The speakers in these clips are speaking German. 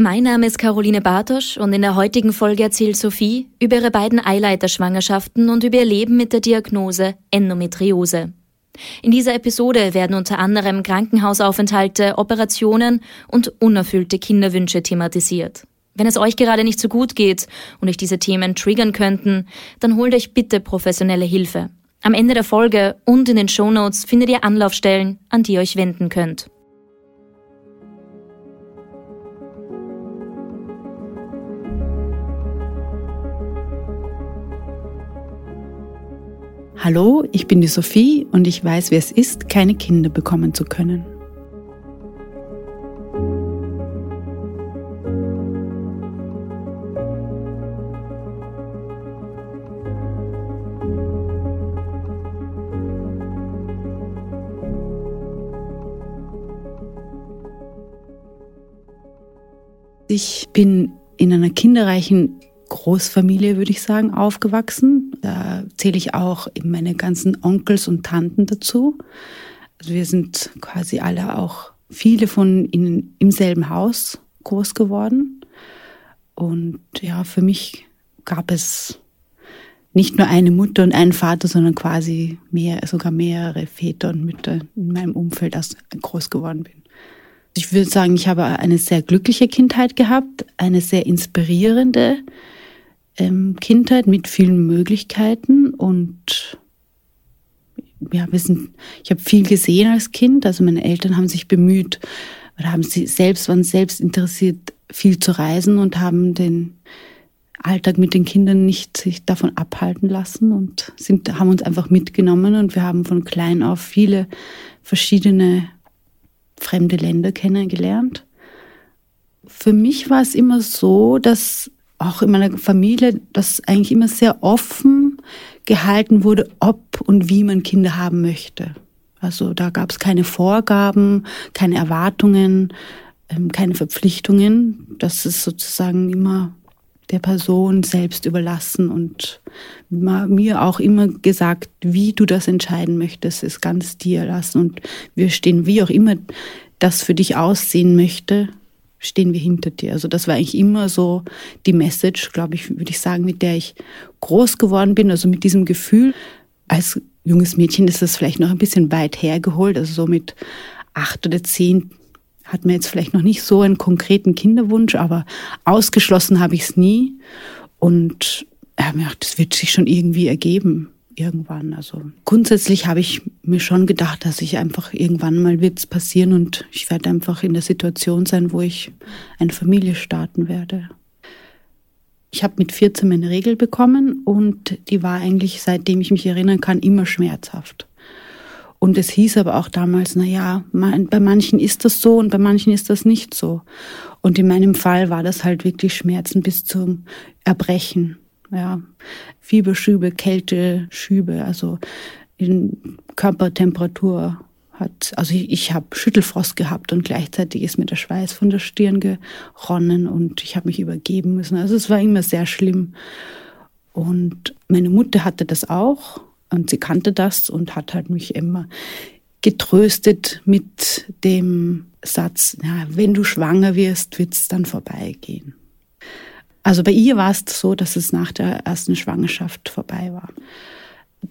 Mein Name ist Caroline Bartosch und in der heutigen Folge erzählt Sophie über ihre beiden Eileiterschwangerschaften und über ihr Leben mit der Diagnose Endometriose. In dieser Episode werden unter anderem Krankenhausaufenthalte, Operationen und unerfüllte Kinderwünsche thematisiert. Wenn es euch gerade nicht so gut geht und euch diese Themen triggern könnten, dann holt euch bitte professionelle Hilfe. Am Ende der Folge und in den Shownotes findet ihr Anlaufstellen, an die ihr euch wenden könnt. Hallo, ich bin die Sophie und ich weiß, wie es ist, keine Kinder bekommen zu können. Ich bin in einer kinderreichen Großfamilie, würde ich sagen, aufgewachsen. Da zähle ich auch meine ganzen Onkels und Tanten dazu. Also wir sind quasi alle auch viele von ihnen im selben Haus groß geworden. Und ja, für mich gab es nicht nur eine Mutter und einen Vater, sondern quasi mehr, sogar mehrere Väter und Mütter in meinem Umfeld, als ich groß geworden bin. Ich würde sagen, ich habe eine sehr glückliche Kindheit gehabt, eine sehr inspirierende, ähm, Kindheit mit vielen Möglichkeiten und ja, wir sind, ich habe viel gesehen als Kind. Also meine Eltern haben sich bemüht oder haben sie selbst, waren selbst interessiert, viel zu reisen und haben den Alltag mit den Kindern nicht sich davon abhalten lassen und sind, haben uns einfach mitgenommen und wir haben von klein auf viele verschiedene fremde Länder kennengelernt. Für mich war es immer so, dass auch in meiner Familie, dass eigentlich immer sehr offen gehalten wurde, ob und wie man Kinder haben möchte. Also da gab es keine Vorgaben, keine Erwartungen, ähm, keine Verpflichtungen. Das ist sozusagen immer der Person selbst überlassen und mir auch immer gesagt, wie du das entscheiden möchtest, ist ganz dir lassen und wir stehen, wie auch immer das für dich aussehen möchte, stehen wir hinter dir. Also das war eigentlich immer so die Message, glaube ich, würde ich sagen, mit der ich groß geworden bin. Also mit diesem Gefühl, als junges Mädchen ist das vielleicht noch ein bisschen weit hergeholt. Also so mit acht oder zehn hat man jetzt vielleicht noch nicht so einen konkreten Kinderwunsch, aber ausgeschlossen habe ich es nie. Und ja, das wird sich schon irgendwie ergeben irgendwann. Also grundsätzlich habe ich mir schon gedacht, dass ich einfach irgendwann mal wird es passieren und ich werde einfach in der Situation sein, wo ich eine Familie starten werde. Ich habe mit 14 meine Regel bekommen und die war eigentlich, seitdem ich mich erinnern kann, immer schmerzhaft. Und es hieß aber auch damals, na ja, bei manchen ist das so und bei manchen ist das nicht so. Und in meinem Fall war das halt wirklich Schmerzen bis zum Erbrechen ja, Fieberschübe, Kälteschübe, also in Körpertemperatur hat, also ich, ich habe Schüttelfrost gehabt und gleichzeitig ist mir der Schweiß von der Stirn geronnen und ich habe mich übergeben müssen. Also es war immer sehr schlimm. Und meine Mutter hatte das auch und sie kannte das und hat halt mich immer getröstet mit dem Satz, ja, wenn du schwanger wirst, wird es dann vorbeigehen. Also bei ihr war es so, dass es nach der ersten Schwangerschaft vorbei war.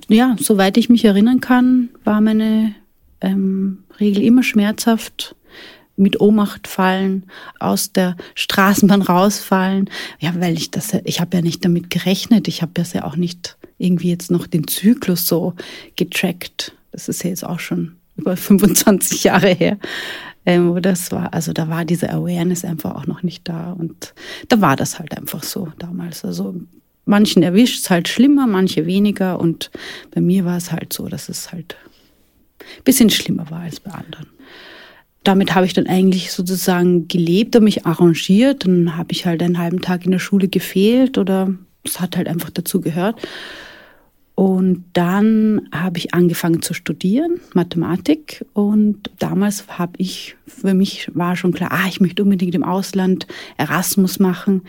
Ja, soweit ich mich erinnern kann, war meine ähm, Regel immer schmerzhaft mit Ohnmacht fallen, aus der Straßenbahn rausfallen. Ja, weil ich das, ich habe ja nicht damit gerechnet. Ich habe das ja auch nicht irgendwie jetzt noch den Zyklus so getrackt. Das ist ja jetzt auch schon über 25 Jahre her ähm, das war, also da war diese Awareness einfach auch noch nicht da und da war das halt einfach so damals. Also manchen erwischt es halt schlimmer, manche weniger und bei mir war es halt so, dass es halt ein bisschen schlimmer war als bei anderen. Damit habe ich dann eigentlich sozusagen gelebt und mich arrangiert. Dann habe ich halt einen halben Tag in der Schule gefehlt oder es hat halt einfach dazu gehört. Und dann habe ich angefangen zu studieren, Mathematik. Und damals habe ich, für mich war schon klar, ah, ich möchte unbedingt im Ausland Erasmus machen.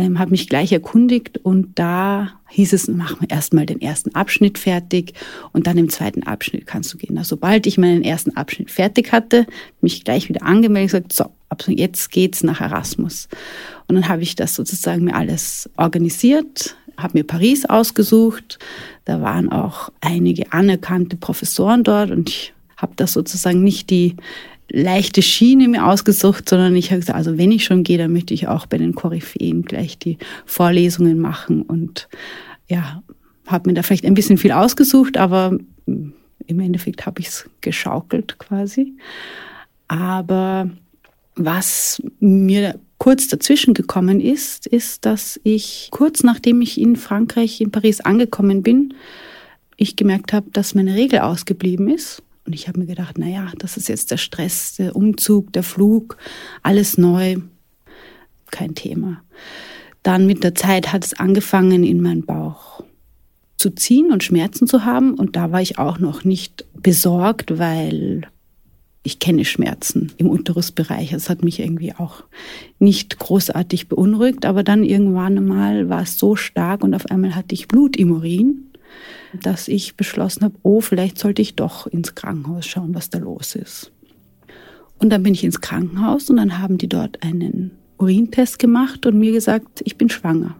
Ähm, habe mich gleich erkundigt und da hieß es, machen wir erstmal den ersten Abschnitt fertig und dann im zweiten Abschnitt kannst du gehen. Also, sobald ich meinen ersten Abschnitt fertig hatte, mich gleich wieder angemeldet und gesagt, so, ab jetzt geht's nach Erasmus. Und dann habe ich das sozusagen mir alles organisiert, habe mir Paris ausgesucht. Da waren auch einige anerkannte Professoren dort und ich habe das sozusagen nicht die leichte Schiene mir ausgesucht, sondern ich habe gesagt, also wenn ich schon gehe, dann möchte ich auch bei den Koryphäen gleich die Vorlesungen machen und ja, habe mir da vielleicht ein bisschen viel ausgesucht, aber im Endeffekt habe ich es geschaukelt quasi. Aber was mir kurz dazwischen gekommen ist, ist, dass ich kurz nachdem ich in Frankreich, in Paris angekommen bin, ich gemerkt habe, dass meine Regel ausgeblieben ist. Und ich habe mir gedacht, naja, das ist jetzt der Stress, der Umzug, der Flug, alles neu, kein Thema. Dann mit der Zeit hat es angefangen, in meinen Bauch zu ziehen und Schmerzen zu haben. Und da war ich auch noch nicht besorgt, weil ich kenne Schmerzen im Unterrissbereich. Es hat mich irgendwie auch nicht großartig beunruhigt, aber dann irgendwann mal war es so stark und auf einmal hatte ich Blut im Urin, dass ich beschlossen habe, oh, vielleicht sollte ich doch ins Krankenhaus schauen, was da los ist. Und dann bin ich ins Krankenhaus und dann haben die dort einen Urintest gemacht und mir gesagt, ich bin schwanger.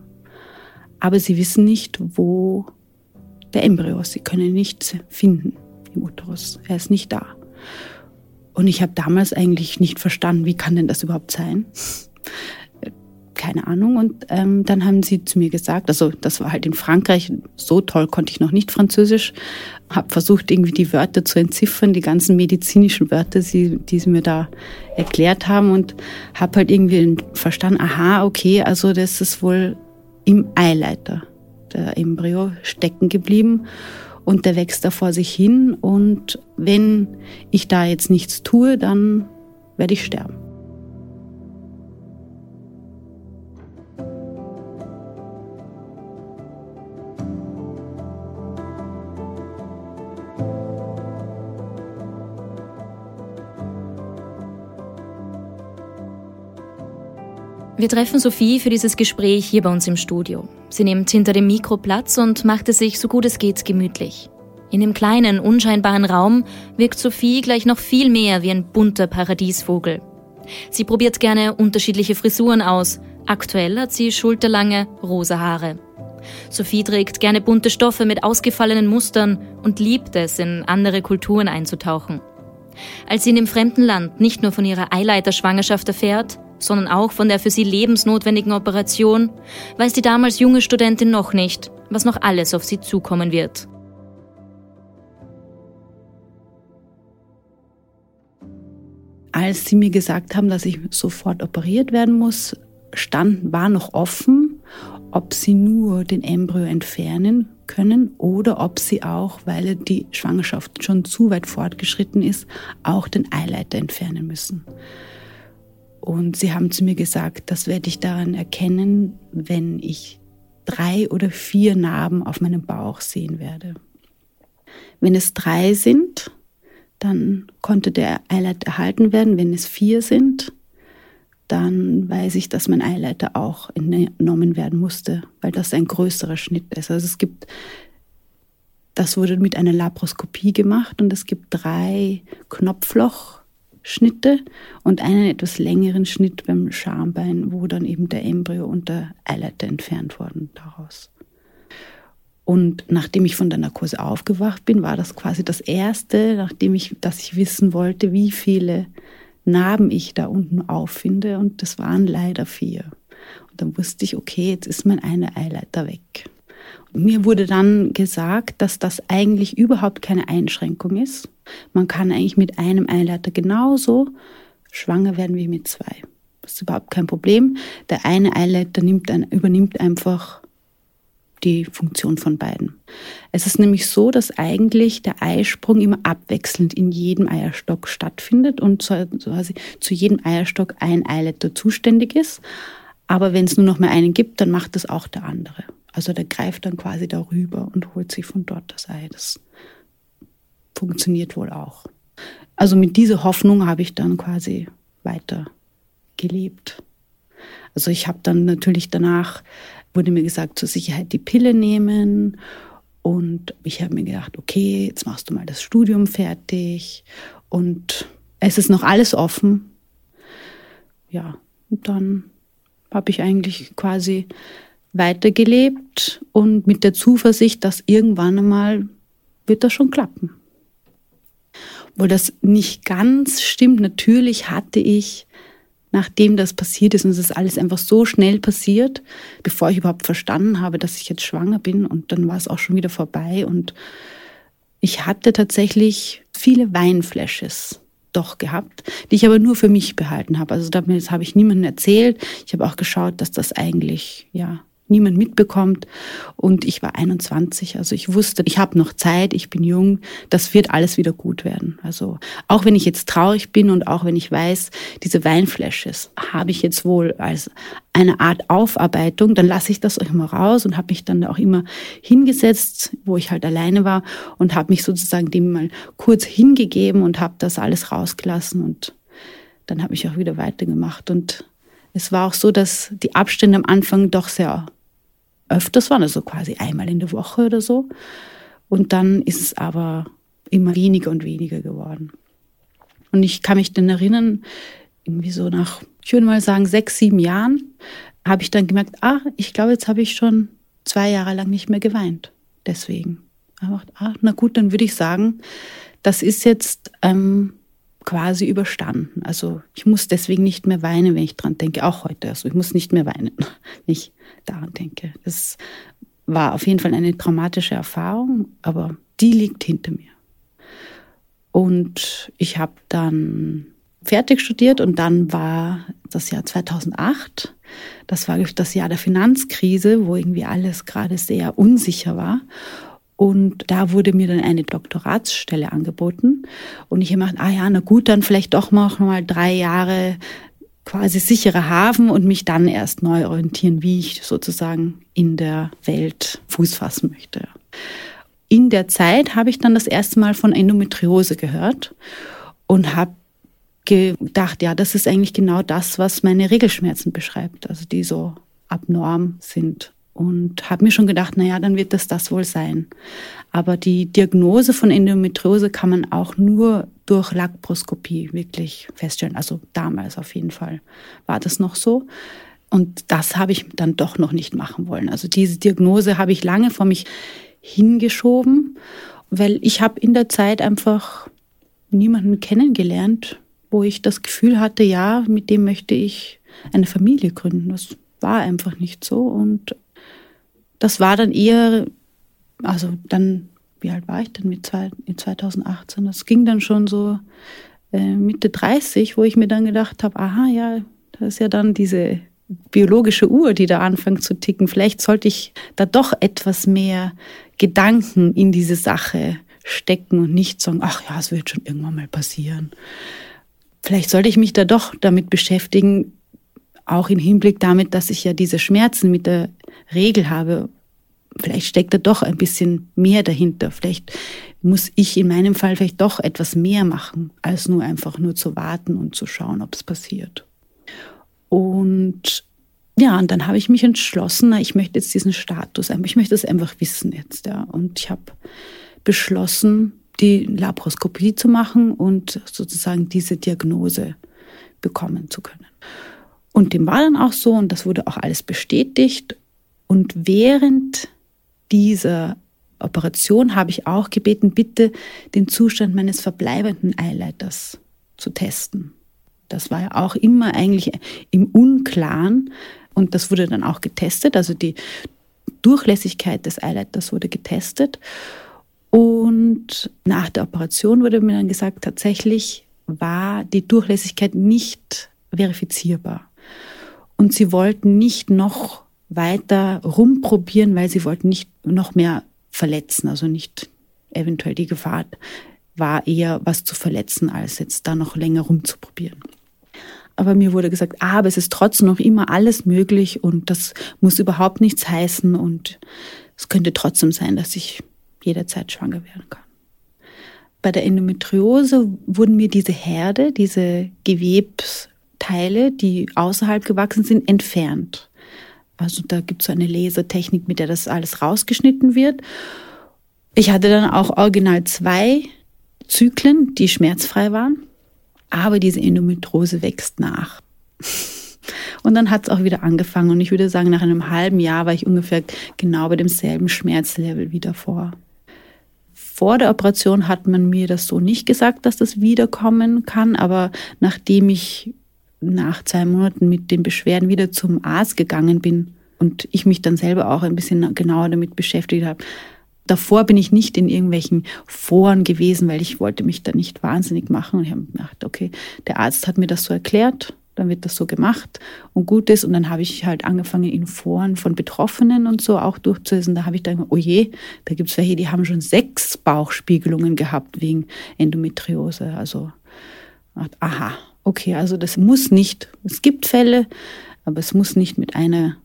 Aber sie wissen nicht, wo der Embryo ist. Sie können nichts finden im Uterus. Er ist nicht da. Und ich habe damals eigentlich nicht verstanden, wie kann denn das überhaupt sein? Keine Ahnung. Und ähm, dann haben sie zu mir gesagt, also das war halt in Frankreich, so toll konnte ich noch nicht Französisch, habe versucht irgendwie die Wörter zu entziffern, die ganzen medizinischen Wörter, die, die sie mir da erklärt haben und habe halt irgendwie verstanden, aha, okay, also das ist wohl im Eileiter der Embryo stecken geblieben und der wächst da vor sich hin und wenn ich da jetzt nichts tue, dann werde ich sterben. Wir treffen Sophie für dieses Gespräch hier bei uns im Studio. Sie nimmt hinter dem Mikro Platz und macht es sich so gut es geht gemütlich. In dem kleinen, unscheinbaren Raum wirkt Sophie gleich noch viel mehr wie ein bunter Paradiesvogel. Sie probiert gerne unterschiedliche Frisuren aus. Aktuell hat sie schulterlange, rosa Haare. Sophie trägt gerne bunte Stoffe mit ausgefallenen Mustern und liebt es, in andere Kulturen einzutauchen. Als sie in dem fremden Land nicht nur von ihrer Eileiterschwangerschaft erfährt, sondern auch von der für sie lebensnotwendigen Operation, weiß die damals junge Studentin noch nicht, was noch alles auf sie zukommen wird. Als sie mir gesagt haben, dass ich sofort operiert werden muss, stand, war noch offen, ob sie nur den Embryo entfernen können oder ob sie auch, weil die Schwangerschaft schon zu weit fortgeschritten ist, auch den Eileiter entfernen müssen. Und sie haben zu mir gesagt, das werde ich daran erkennen, wenn ich drei oder vier Narben auf meinem Bauch sehen werde. Wenn es drei sind, dann konnte der Eileiter erhalten werden. Wenn es vier sind, dann weiß ich, dass mein Eileiter auch entnommen werden musste, weil das ein größerer Schnitt ist. Also es gibt, das wurde mit einer Laparoskopie gemacht und es gibt drei Knopfloch Schnitte und einen etwas längeren Schnitt beim Schambein, wo dann eben der Embryo und der Eileiter entfernt wurden daraus. Und nachdem ich von der Narkose aufgewacht bin, war das quasi das erste, nachdem ich, dass ich wissen wollte, wie viele Narben ich da unten auffinde. Und das waren leider vier. Und dann wusste ich, okay, jetzt ist mein eine Eileiter weg. Mir wurde dann gesagt, dass das eigentlich überhaupt keine Einschränkung ist. Man kann eigentlich mit einem Eileiter genauso schwanger werden wie mit zwei. Das ist überhaupt kein Problem. Der eine Eileiter nimmt ein, übernimmt einfach die Funktion von beiden. Es ist nämlich so, dass eigentlich der Eisprung immer abwechselnd in jedem Eierstock stattfindet und quasi zu jedem Eierstock ein Eileiter zuständig ist. Aber wenn es nur noch mehr einen gibt, dann macht das auch der andere. Also der greift dann quasi darüber und holt sich von dort das Ei. Das funktioniert wohl auch. Also mit dieser Hoffnung habe ich dann quasi weiter gelebt. Also ich habe dann natürlich danach, wurde mir gesagt, zur Sicherheit die Pille nehmen. Und ich habe mir gedacht, okay, jetzt machst du mal das Studium fertig. Und es ist noch alles offen. Ja, und dann habe ich eigentlich quasi weitergelebt und mit der Zuversicht, dass irgendwann einmal wird das schon klappen. Wo das nicht ganz stimmt, natürlich hatte ich, nachdem das passiert ist, und es ist alles einfach so schnell passiert, bevor ich überhaupt verstanden habe, dass ich jetzt schwanger bin, und dann war es auch schon wieder vorbei. Und ich hatte tatsächlich viele Weinflashes doch gehabt, die ich aber nur für mich behalten habe. Also damit habe ich niemandem erzählt. Ich habe auch geschaut, dass das eigentlich ja niemand mitbekommt. Und ich war 21, also ich wusste, ich habe noch Zeit, ich bin jung, das wird alles wieder gut werden. Also auch wenn ich jetzt traurig bin und auch wenn ich weiß, diese Weinflashes habe ich jetzt wohl als eine Art Aufarbeitung, dann lasse ich das mal raus und habe mich dann auch immer hingesetzt, wo ich halt alleine war und habe mich sozusagen dem mal kurz hingegeben und habe das alles rausgelassen und dann habe ich auch wieder weitergemacht und es war auch so, dass die Abstände am Anfang doch sehr öfters waren, also quasi einmal in der Woche oder so. Und dann ist es aber immer weniger und weniger geworden. Und ich kann mich dann erinnern, irgendwie so nach, ich würde mal sagen, sechs, sieben Jahren, habe ich dann gemerkt, ah, ich glaube, jetzt habe ich schon zwei Jahre lang nicht mehr geweint. Deswegen. Aber, ah, na gut, dann würde ich sagen, das ist jetzt ähm, quasi überstanden. Also ich muss deswegen nicht mehr weinen, wenn ich dran denke, auch heute. Also ich muss nicht mehr weinen, wenn ich daran denke. Das war auf jeden Fall eine traumatische Erfahrung, aber die liegt hinter mir. Und ich habe dann fertig studiert und dann war das Jahr 2008. Das war das Jahr der Finanzkrise, wo irgendwie alles gerade sehr unsicher war. Und da wurde mir dann eine Doktoratsstelle angeboten. Und ich habe gedacht, ah ja, na gut, dann vielleicht doch noch mal drei Jahre quasi sicherer Hafen und mich dann erst neu orientieren, wie ich sozusagen in der Welt Fuß fassen möchte. In der Zeit habe ich dann das erste Mal von Endometriose gehört und habe gedacht, ja, das ist eigentlich genau das, was meine Regelschmerzen beschreibt, also die so abnorm sind und habe mir schon gedacht, naja, dann wird das das wohl sein. Aber die Diagnose von Endometriose kann man auch nur durch Laproskopie wirklich feststellen. Also damals auf jeden Fall war das noch so. Und das habe ich dann doch noch nicht machen wollen. Also diese Diagnose habe ich lange vor mich hingeschoben, weil ich habe in der Zeit einfach niemanden kennengelernt, wo ich das Gefühl hatte, ja, mit dem möchte ich eine Familie gründen. Das war einfach nicht so. Und das war dann eher, also dann, wie alt war ich denn mit zwei, in 2018? Das ging dann schon so äh, Mitte 30, wo ich mir dann gedacht habe, aha, ja, da ist ja dann diese biologische Uhr, die da anfängt zu ticken. Vielleicht sollte ich da doch etwas mehr Gedanken in diese Sache stecken und nicht sagen, ach ja, es wird schon irgendwann mal passieren. Vielleicht sollte ich mich da doch damit beschäftigen, auch im Hinblick damit, dass ich ja diese Schmerzen mit der Regel habe. Vielleicht steckt da doch ein bisschen mehr dahinter. Vielleicht muss ich in meinem Fall vielleicht doch etwas mehr machen, als nur einfach nur zu warten und zu schauen, ob es passiert. Und ja, und dann habe ich mich entschlossen, ich möchte jetzt diesen Status, ich möchte das einfach wissen jetzt. Ja. Und ich habe beschlossen, die Laparoskopie zu machen und sozusagen diese Diagnose bekommen zu können. Und dem war dann auch so und das wurde auch alles bestätigt. Und während dieser Operation habe ich auch gebeten, bitte den Zustand meines verbleibenden Eileiters zu testen. Das war ja auch immer eigentlich im Unklaren und das wurde dann auch getestet. Also die Durchlässigkeit des Eileiters wurde getestet. Und nach der Operation wurde mir dann gesagt, tatsächlich war die Durchlässigkeit nicht verifizierbar. Und sie wollten nicht noch weiter rumprobieren, weil sie wollten nicht noch mehr verletzen, also nicht eventuell die Gefahr war eher was zu verletzen, als jetzt da noch länger rumzuprobieren. Aber mir wurde gesagt, ah, aber es ist trotzdem noch immer alles möglich und das muss überhaupt nichts heißen und es könnte trotzdem sein, dass ich jederzeit schwanger werden kann. Bei der Endometriose wurden mir diese Herde, diese Gewebs Teile, die außerhalb gewachsen sind, entfernt. Also da gibt es so eine Lasertechnik, mit der das alles rausgeschnitten wird. Ich hatte dann auch original zwei Zyklen, die schmerzfrei waren, aber diese Endometrose wächst nach. Und dann hat es auch wieder angefangen. Und ich würde sagen, nach einem halben Jahr war ich ungefähr genau bei demselben Schmerzlevel wie davor. Vor der Operation hat man mir das so nicht gesagt, dass das wiederkommen kann, aber nachdem ich nach zwei Monaten mit den Beschwerden wieder zum Arzt gegangen bin und ich mich dann selber auch ein bisschen genauer damit beschäftigt habe, davor bin ich nicht in irgendwelchen Foren gewesen, weil ich wollte mich da nicht wahnsinnig machen. Und ich habe gedacht, okay, der Arzt hat mir das so erklärt dann wird das so gemacht und gut ist. Und dann habe ich halt angefangen, in Foren von Betroffenen und so auch durchzulesen. Da habe ich dann, oh je, da gibt es welche, die haben schon sechs Bauchspiegelungen gehabt wegen Endometriose. Also, aha, okay, also das muss nicht, es gibt Fälle, aber es muss nicht mit einer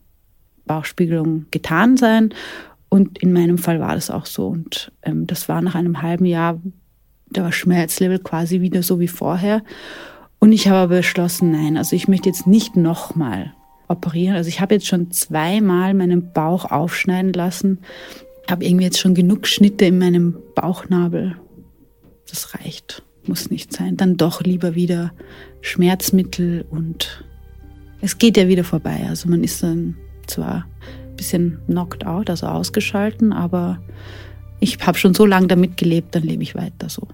Bauchspiegelung getan sein. Und in meinem Fall war das auch so. Und ähm, das war nach einem halben Jahr, da war Schmerzlevel quasi wieder so wie vorher. Und ich habe aber beschlossen, nein, also ich möchte jetzt nicht nochmal operieren. Also ich habe jetzt schon zweimal meinen Bauch aufschneiden lassen, habe irgendwie jetzt schon genug Schnitte in meinem Bauchnabel. Das reicht, muss nicht sein. Dann doch lieber wieder Schmerzmittel und es geht ja wieder vorbei. Also man ist dann zwar ein bisschen knocked out, also ausgeschalten, aber ich habe schon so lange damit gelebt, dann lebe ich weiter so.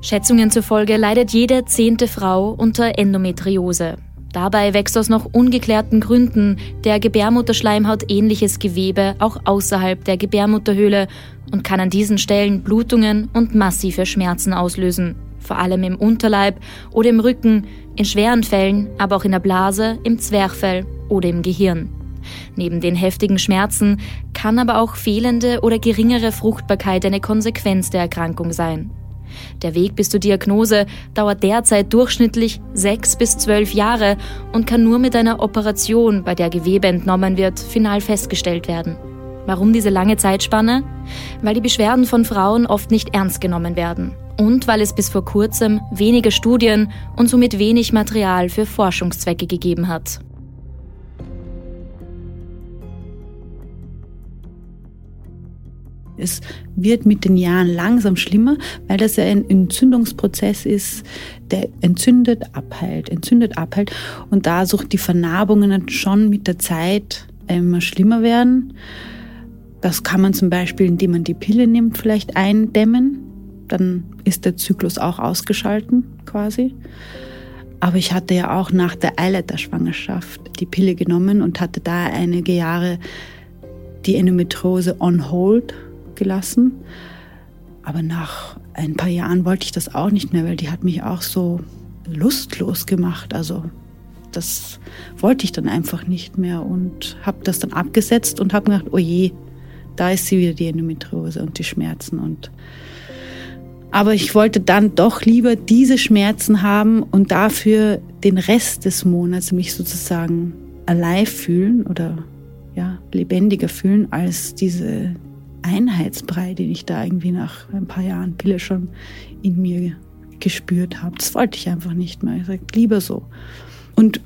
Schätzungen zufolge leidet jede zehnte Frau unter Endometriose. Dabei wächst aus noch ungeklärten Gründen der Gebärmutterschleimhaut ähnliches Gewebe auch außerhalb der Gebärmutterhöhle und kann an diesen Stellen Blutungen und massive Schmerzen auslösen, vor allem im Unterleib oder im Rücken, in schweren Fällen, aber auch in der Blase, im Zwerchfell oder im Gehirn. Neben den heftigen Schmerzen kann aber auch fehlende oder geringere Fruchtbarkeit eine Konsequenz der Erkrankung sein. Der Weg bis zur Diagnose dauert derzeit durchschnittlich sechs bis zwölf Jahre und kann nur mit einer Operation, bei der Gewebe entnommen wird, final festgestellt werden. Warum diese lange Zeitspanne? Weil die Beschwerden von Frauen oft nicht ernst genommen werden. Und weil es bis vor kurzem wenige Studien und somit wenig Material für Forschungszwecke gegeben hat. Es wird mit den Jahren langsam schlimmer, weil das ja ein Entzündungsprozess ist, der entzündet, abheilt, entzündet, abheilt. Und da sucht die Vernarbungen schon mit der Zeit immer schlimmer werden. Das kann man zum Beispiel, indem man die Pille nimmt, vielleicht eindämmen. Dann ist der Zyklus auch ausgeschalten quasi. Aber ich hatte ja auch nach der Eileiterschwangerschaft die Pille genommen und hatte da einige Jahre die Endometriose on hold gelassen. Aber nach ein paar Jahren wollte ich das auch nicht mehr, weil die hat mich auch so lustlos gemacht. Also das wollte ich dann einfach nicht mehr und habe das dann abgesetzt und habe gedacht, oh je, da ist sie wieder die Endometriose und die Schmerzen und aber ich wollte dann doch lieber diese Schmerzen haben und dafür den Rest des Monats mich sozusagen alive fühlen oder ja, lebendiger fühlen als diese Einheitsbrei, den ich da irgendwie nach ein paar Jahren Pille schon in mir gespürt habe. Das wollte ich einfach nicht mehr. Ich sagte, lieber so. Und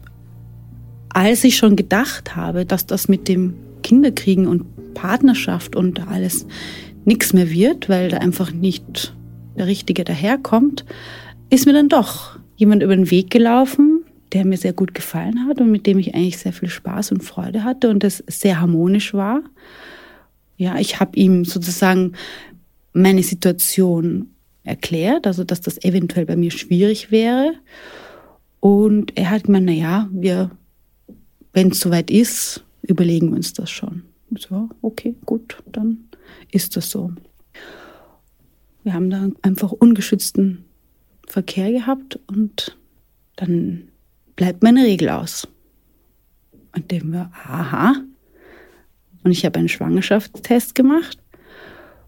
als ich schon gedacht habe, dass das mit dem Kinderkriegen und Partnerschaft und alles nichts mehr wird, weil da einfach nicht der Richtige daherkommt, ist mir dann doch jemand über den Weg gelaufen, der mir sehr gut gefallen hat und mit dem ich eigentlich sehr viel Spaß und Freude hatte und das sehr harmonisch war. Ja, ich habe ihm sozusagen meine Situation erklärt, also dass das eventuell bei mir schwierig wäre. Und er hat gemeint, na ja, wir, wenn es soweit ist, überlegen wir uns das schon. So, okay, gut, dann ist das so. Wir haben da einfach ungeschützten Verkehr gehabt und dann bleibt meine Regel aus. Und dem wir, aha, und ich habe einen Schwangerschaftstest gemacht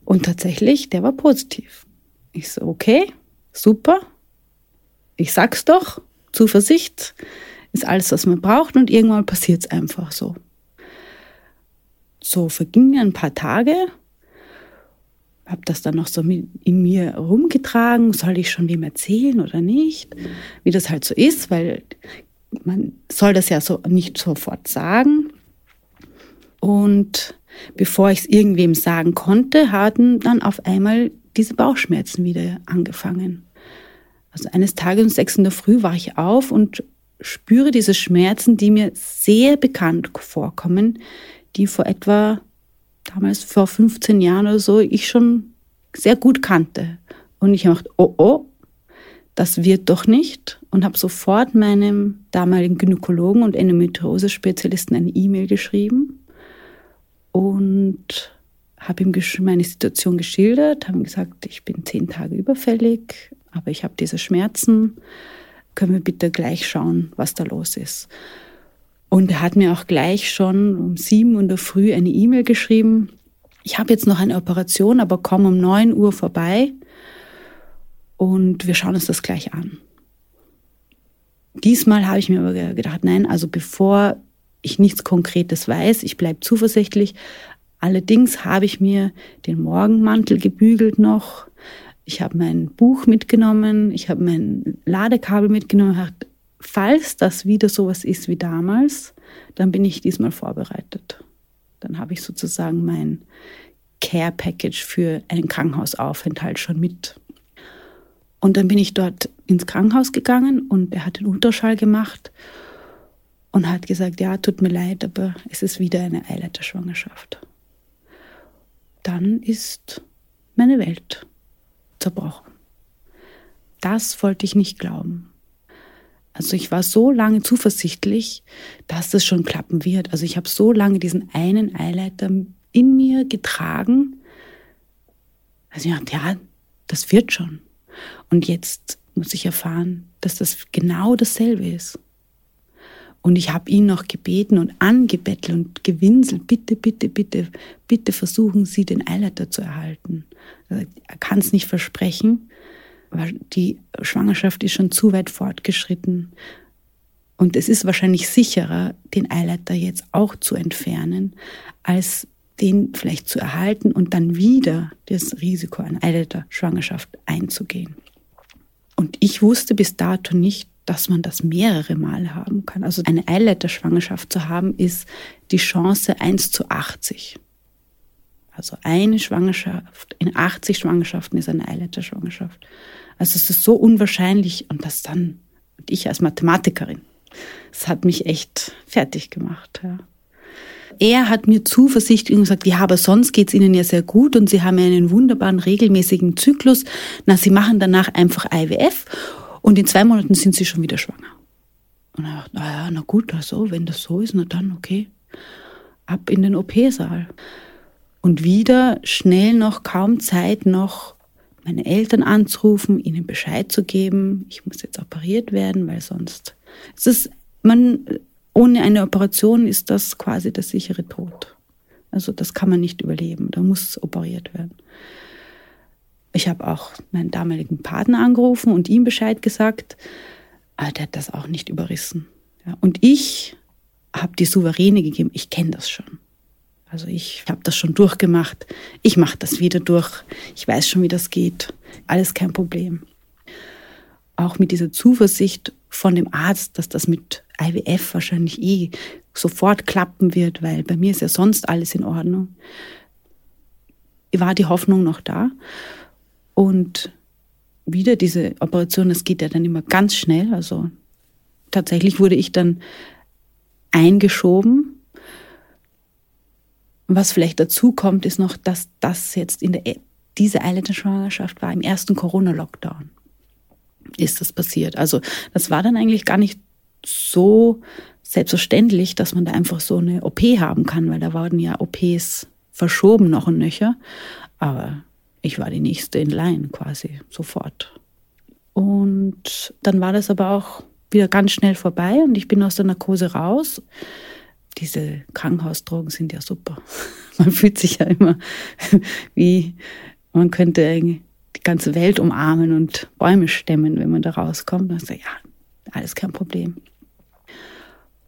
und tatsächlich, der war positiv. Ich so, okay, super. Ich sag's doch, Zuversicht ist alles, was man braucht und irgendwann passiert es einfach so. so vergingen ein paar Tage, habe das dann noch so in mir rumgetragen, soll ich schon wem erzählen oder nicht, wie das halt so ist, weil man soll das ja so nicht sofort sagen. Und bevor ich es irgendwem sagen konnte, hatten dann auf einmal diese Bauchschmerzen wieder angefangen. Also eines Tages um sechs in der Früh war ich auf und spüre diese Schmerzen, die mir sehr bekannt vorkommen, die vor etwa damals vor 15 Jahren oder so ich schon sehr gut kannte. Und ich habe gedacht, oh oh, das wird doch nicht. Und habe sofort meinem damaligen Gynäkologen und Endometriose-Spezialisten eine E-Mail geschrieben und habe ihm meine Situation geschildert, habe ihm gesagt, ich bin zehn Tage überfällig, aber ich habe diese Schmerzen. Können wir bitte gleich schauen, was da los ist? Und er hat mir auch gleich schon um sieben Uhr der Früh eine E-Mail geschrieben. Ich habe jetzt noch eine Operation, aber komm um neun Uhr vorbei und wir schauen uns das gleich an. Diesmal habe ich mir aber gedacht, nein, also bevor ich nichts Konkretes weiß, ich bleibe zuversichtlich. Allerdings habe ich mir den Morgenmantel gebügelt noch. Ich habe mein Buch mitgenommen, ich habe mein Ladekabel mitgenommen, falls das wieder sowas ist wie damals, dann bin ich diesmal vorbereitet. Dann habe ich sozusagen mein Care Package für einen Krankenhausaufenthalt schon mit. Und dann bin ich dort ins Krankenhaus gegangen und er hat den Ultraschall gemacht und hat gesagt, ja, tut mir leid, aber es ist wieder eine Eileiterschwangerschaft. Dann ist meine Welt zerbrochen. Das wollte ich nicht glauben. Also ich war so lange zuversichtlich, dass das schon klappen wird. Also ich habe so lange diesen einen Eileiter in mir getragen. Also ich dachte, ja, das wird schon. Und jetzt muss ich erfahren, dass das genau dasselbe ist. Und ich habe ihn noch gebeten und angebettelt und gewinselt, bitte, bitte, bitte, bitte versuchen Sie, den Eileiter zu erhalten. Er kann es nicht versprechen, aber die Schwangerschaft ist schon zu weit fortgeschritten. Und es ist wahrscheinlich sicherer, den Eileiter jetzt auch zu entfernen, als den vielleicht zu erhalten und dann wieder das Risiko einer Eileiter-Schwangerschaft einzugehen. Und ich wusste bis dato nicht, dass man das mehrere Mal haben kann. Also eine Eileiter-Schwangerschaft zu haben, ist die Chance 1 zu 80. Also eine Schwangerschaft in 80 Schwangerschaften ist eine Eileiter-Schwangerschaft. Also es ist so unwahrscheinlich und das dann, und ich als Mathematikerin, das hat mich echt fertig gemacht. Ja. Er hat mir zuversichtlich gesagt, ja, aber sonst geht's Ihnen ja sehr gut und Sie haben ja einen wunderbaren regelmäßigen Zyklus. Na, Sie machen danach einfach IWF und in zwei Monaten sind Sie schon wieder schwanger. Und er dachte, naja, na gut, also, wenn das so ist, na dann okay. Ab in den OP-Saal. Und wieder schnell noch, kaum Zeit noch meine Eltern anzurufen, ihnen Bescheid zu geben, ich muss jetzt operiert werden, weil sonst es ist man ohne eine Operation ist das quasi der sichere Tod. Also das kann man nicht überleben, da muss operiert werden. Ich habe auch meinen damaligen Partner angerufen und ihm Bescheid gesagt, aber der hat das auch nicht überrissen. Ja, und ich habe die Souveräne gegeben, ich kenne das schon. Also ich habe das schon durchgemacht. Ich mache das wieder durch. Ich weiß schon, wie das geht. Alles kein Problem. Auch mit dieser Zuversicht von dem Arzt, dass das mit IWF wahrscheinlich eh sofort klappen wird, weil bei mir ist ja sonst alles in Ordnung, war die Hoffnung noch da. Und wieder diese Operation, das geht ja dann immer ganz schnell. Also tatsächlich wurde ich dann eingeschoben was vielleicht dazu kommt, ist noch, dass das jetzt in der, diese Eileiter-Schwangerschaft war im ersten Corona-Lockdown. Ist das passiert? Also, das war dann eigentlich gar nicht so selbstverständlich, dass man da einfach so eine OP haben kann, weil da wurden ja OPs verschoben noch und nöcher. Aber ich war die nächste in Line quasi sofort. Und dann war das aber auch wieder ganz schnell vorbei und ich bin aus der Narkose raus diese Krankenhausdrogen sind ja super. Man fühlt sich ja immer wie, man könnte die ganze Welt umarmen und Bäume stemmen, wenn man da rauskommt. Dann ja, alles kein Problem.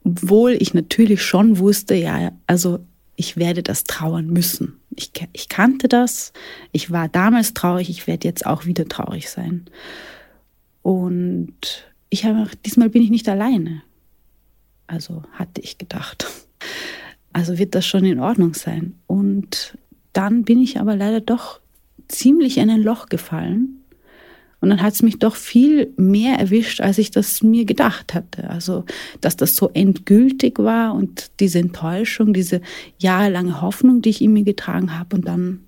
Obwohl ich natürlich schon wusste, ja, also ich werde das trauern müssen. Ich, ich kannte das, ich war damals traurig, ich werde jetzt auch wieder traurig sein. Und ich habe, diesmal bin ich nicht alleine. Also hatte ich gedacht. Also wird das schon in Ordnung sein. Und dann bin ich aber leider doch ziemlich in ein Loch gefallen und dann hat es mich doch viel mehr erwischt, als ich das mir gedacht hatte. Also, dass das so endgültig war und diese Enttäuschung, diese jahrelange Hoffnung, die ich in mir getragen habe. Und dann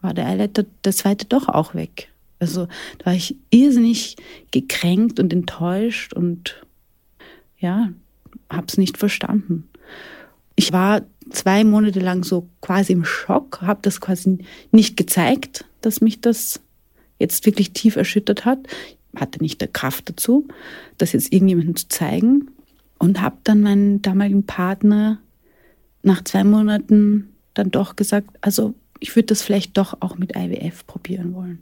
war der Eileiter, der zweite doch auch weg. Also, da war ich irrsinnig gekränkt und enttäuscht und ja, habe es nicht verstanden. Ich war zwei Monate lang so quasi im Schock, habe das quasi nicht gezeigt, dass mich das jetzt wirklich tief erschüttert hat. Hatte nicht der Kraft dazu, das jetzt irgendjemandem zu zeigen. Und habe dann meinen damaligen Partner nach zwei Monaten dann doch gesagt, also ich würde das vielleicht doch auch mit IWF probieren wollen.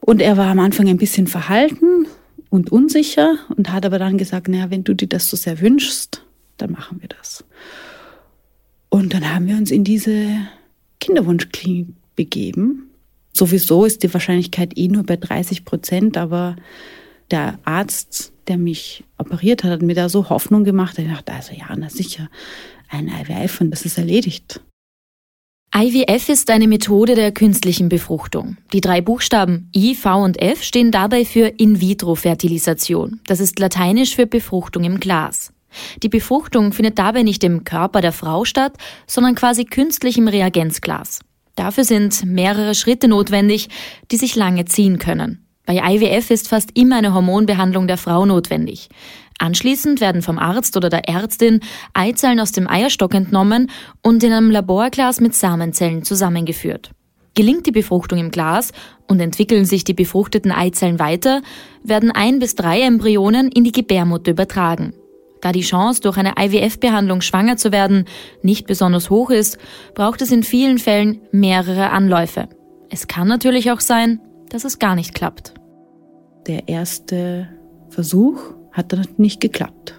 Und er war am Anfang ein bisschen verhalten und unsicher und hat aber dann gesagt, naja, wenn du dir das so sehr wünschst, dann machen wir das. Und dann haben wir uns in diese Kinderwunschklinik begeben Sowieso ist die Wahrscheinlichkeit eh nur bei 30 Prozent, aber der Arzt, der mich operiert hat, hat mir da so Hoffnung gemacht. Ich dachte, also ja, na sicher, ein IWF und das ist erledigt. IWF ist eine Methode der künstlichen Befruchtung. Die drei Buchstaben I, V und F stehen dabei für In-vitro-Fertilisation. Das ist lateinisch für Befruchtung im Glas. Die Befruchtung findet dabei nicht im Körper der Frau statt, sondern quasi künstlich im Reagenzglas. Dafür sind mehrere Schritte notwendig, die sich lange ziehen können. Bei IWF ist fast immer eine Hormonbehandlung der Frau notwendig. Anschließend werden vom Arzt oder der Ärztin Eizellen aus dem Eierstock entnommen und in einem Laborglas mit Samenzellen zusammengeführt. Gelingt die Befruchtung im Glas und entwickeln sich die befruchteten Eizellen weiter, werden ein bis drei Embryonen in die Gebärmutter übertragen. Da die Chance, durch eine IWF-Behandlung schwanger zu werden, nicht besonders hoch ist, braucht es in vielen Fällen mehrere Anläufe. Es kann natürlich auch sein, dass es gar nicht klappt. Der erste Versuch hat dann nicht geklappt.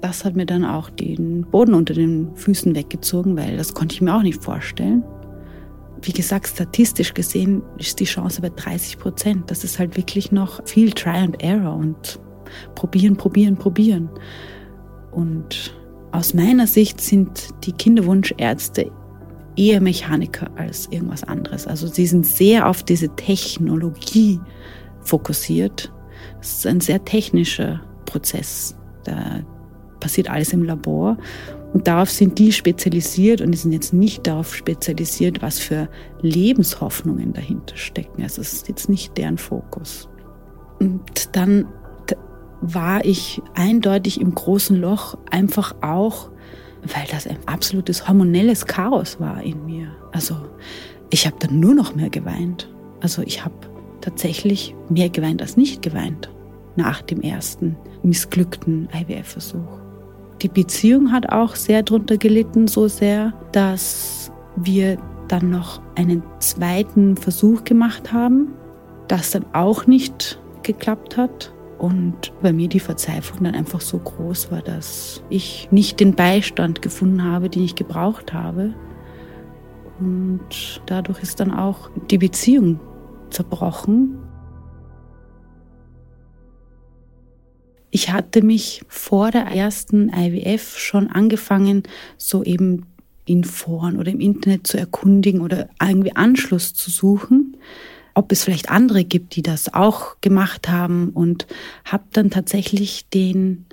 Das hat mir dann auch den Boden unter den Füßen weggezogen, weil das konnte ich mir auch nicht vorstellen. Wie gesagt, statistisch gesehen ist die Chance bei 30 Prozent. Das ist halt wirklich noch viel Try and Error und probieren, probieren, probieren. Und aus meiner Sicht sind die Kinderwunschärzte eher Mechaniker als irgendwas anderes. Also sie sind sehr auf diese Technologie fokussiert. Es ist ein sehr technischer Prozess. Da passiert alles im Labor. Und darauf sind die spezialisiert und die sind jetzt nicht darauf spezialisiert, was für Lebenshoffnungen dahinter stecken. Also es ist jetzt nicht deren Fokus. Und dann war ich eindeutig im großen Loch, einfach auch, weil das ein absolutes hormonelles Chaos war in mir. Also ich habe dann nur noch mehr geweint. Also ich habe tatsächlich mehr geweint als nicht geweint nach dem ersten missglückten IWF-Versuch. Die Beziehung hat auch sehr drunter gelitten, so sehr, dass wir dann noch einen zweiten Versuch gemacht haben, das dann auch nicht geklappt hat. Und bei mir die Verzweiflung dann einfach so groß war, dass ich nicht den Beistand gefunden habe, den ich gebraucht habe. Und dadurch ist dann auch die Beziehung zerbrochen. Ich hatte mich vor der ersten IWF schon angefangen, so eben in Foren oder im Internet zu erkundigen oder irgendwie Anschluss zu suchen ob es vielleicht andere gibt, die das auch gemacht haben und habe dann tatsächlich den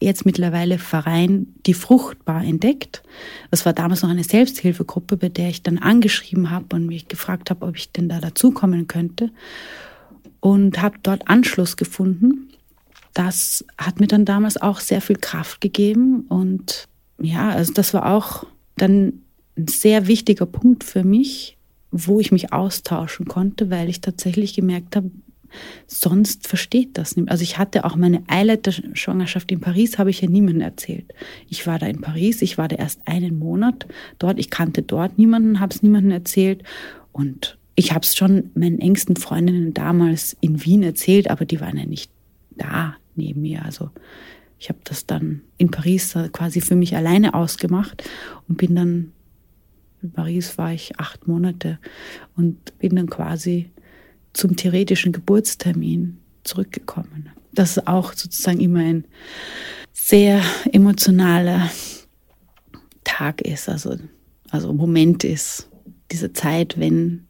jetzt mittlerweile Verein Die Fruchtbar entdeckt. Das war damals noch eine Selbsthilfegruppe, bei der ich dann angeschrieben habe und mich gefragt habe, ob ich denn da dazukommen könnte und habe dort Anschluss gefunden. Das hat mir dann damals auch sehr viel Kraft gegeben und ja, also das war auch dann ein sehr wichtiger Punkt für mich, wo ich mich austauschen konnte, weil ich tatsächlich gemerkt habe, sonst versteht das nicht. Also ich hatte auch meine Eileiter-Schwangerschaft in Paris, habe ich ja niemandem erzählt. Ich war da in Paris, ich war da erst einen Monat dort, ich kannte dort niemanden, habe es niemandem erzählt und ich habe es schon meinen engsten Freundinnen damals in Wien erzählt, aber die waren ja nicht da neben mir. Also ich habe das dann in Paris quasi für mich alleine ausgemacht und bin dann, in Paris war ich acht Monate und bin dann quasi zum theoretischen Geburtstermin zurückgekommen. Das ist auch sozusagen immer ein sehr emotionaler Tag ist, also, also Moment ist, diese Zeit, wenn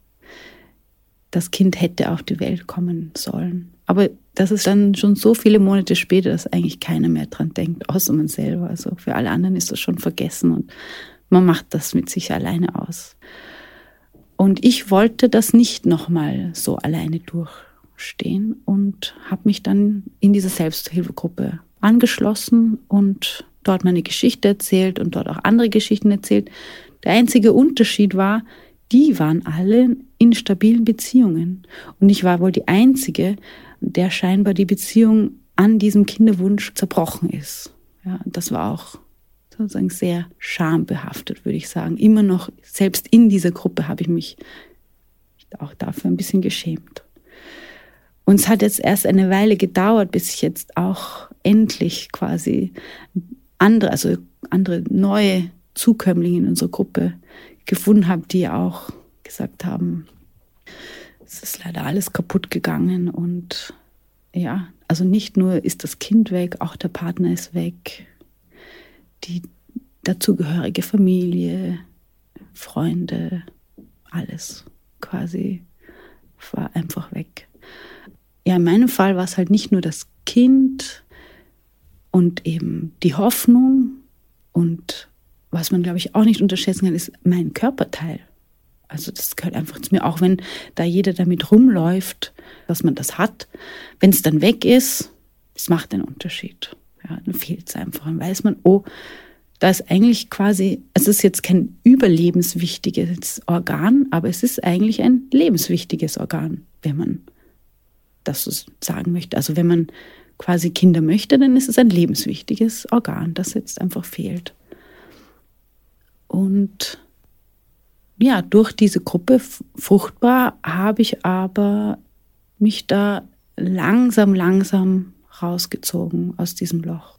das Kind hätte auf die Welt kommen sollen. Aber das ist dann schon so viele Monate später, dass eigentlich keiner mehr dran denkt, außer man selber. Also für alle anderen ist das schon vergessen und man macht das mit sich alleine aus. Und ich wollte das nicht nochmal so alleine durchstehen und habe mich dann in diese Selbsthilfegruppe angeschlossen und dort meine Geschichte erzählt und dort auch andere Geschichten erzählt. Der einzige Unterschied war, die waren alle in stabilen Beziehungen. Und ich war wohl die Einzige, der scheinbar die Beziehung an diesem Kinderwunsch zerbrochen ist. Ja, das war auch sozusagen sehr schambehaftet, würde ich sagen. Immer noch, selbst in dieser Gruppe habe ich mich auch dafür ein bisschen geschämt. Und es hat jetzt erst eine Weile gedauert, bis ich jetzt auch endlich quasi andere, also andere neue Zukömmlinge in unserer Gruppe gefunden habe, die auch gesagt haben, es ist leider alles kaputt gegangen und ja, also nicht nur ist das Kind weg, auch der Partner ist weg, die dazugehörige Familie, Freunde, alles quasi war einfach weg. Ja, in meinem Fall war es halt nicht nur das Kind und eben die Hoffnung und was man, glaube ich, auch nicht unterschätzen kann, ist mein Körperteil. Also das gehört einfach zu mir, auch wenn da jeder damit rumläuft, dass man das hat. Wenn es dann weg ist, das macht einen Unterschied. Ja, dann fehlt es einfach. Dann weiß man, oh, da ist eigentlich quasi, es ist jetzt kein überlebenswichtiges Organ, aber es ist eigentlich ein lebenswichtiges Organ, wenn man das so sagen möchte. Also wenn man quasi Kinder möchte, dann ist es ein lebenswichtiges Organ, das jetzt einfach fehlt. Und ja, durch diese Gruppe fruchtbar habe ich aber mich da langsam, langsam rausgezogen aus diesem Loch.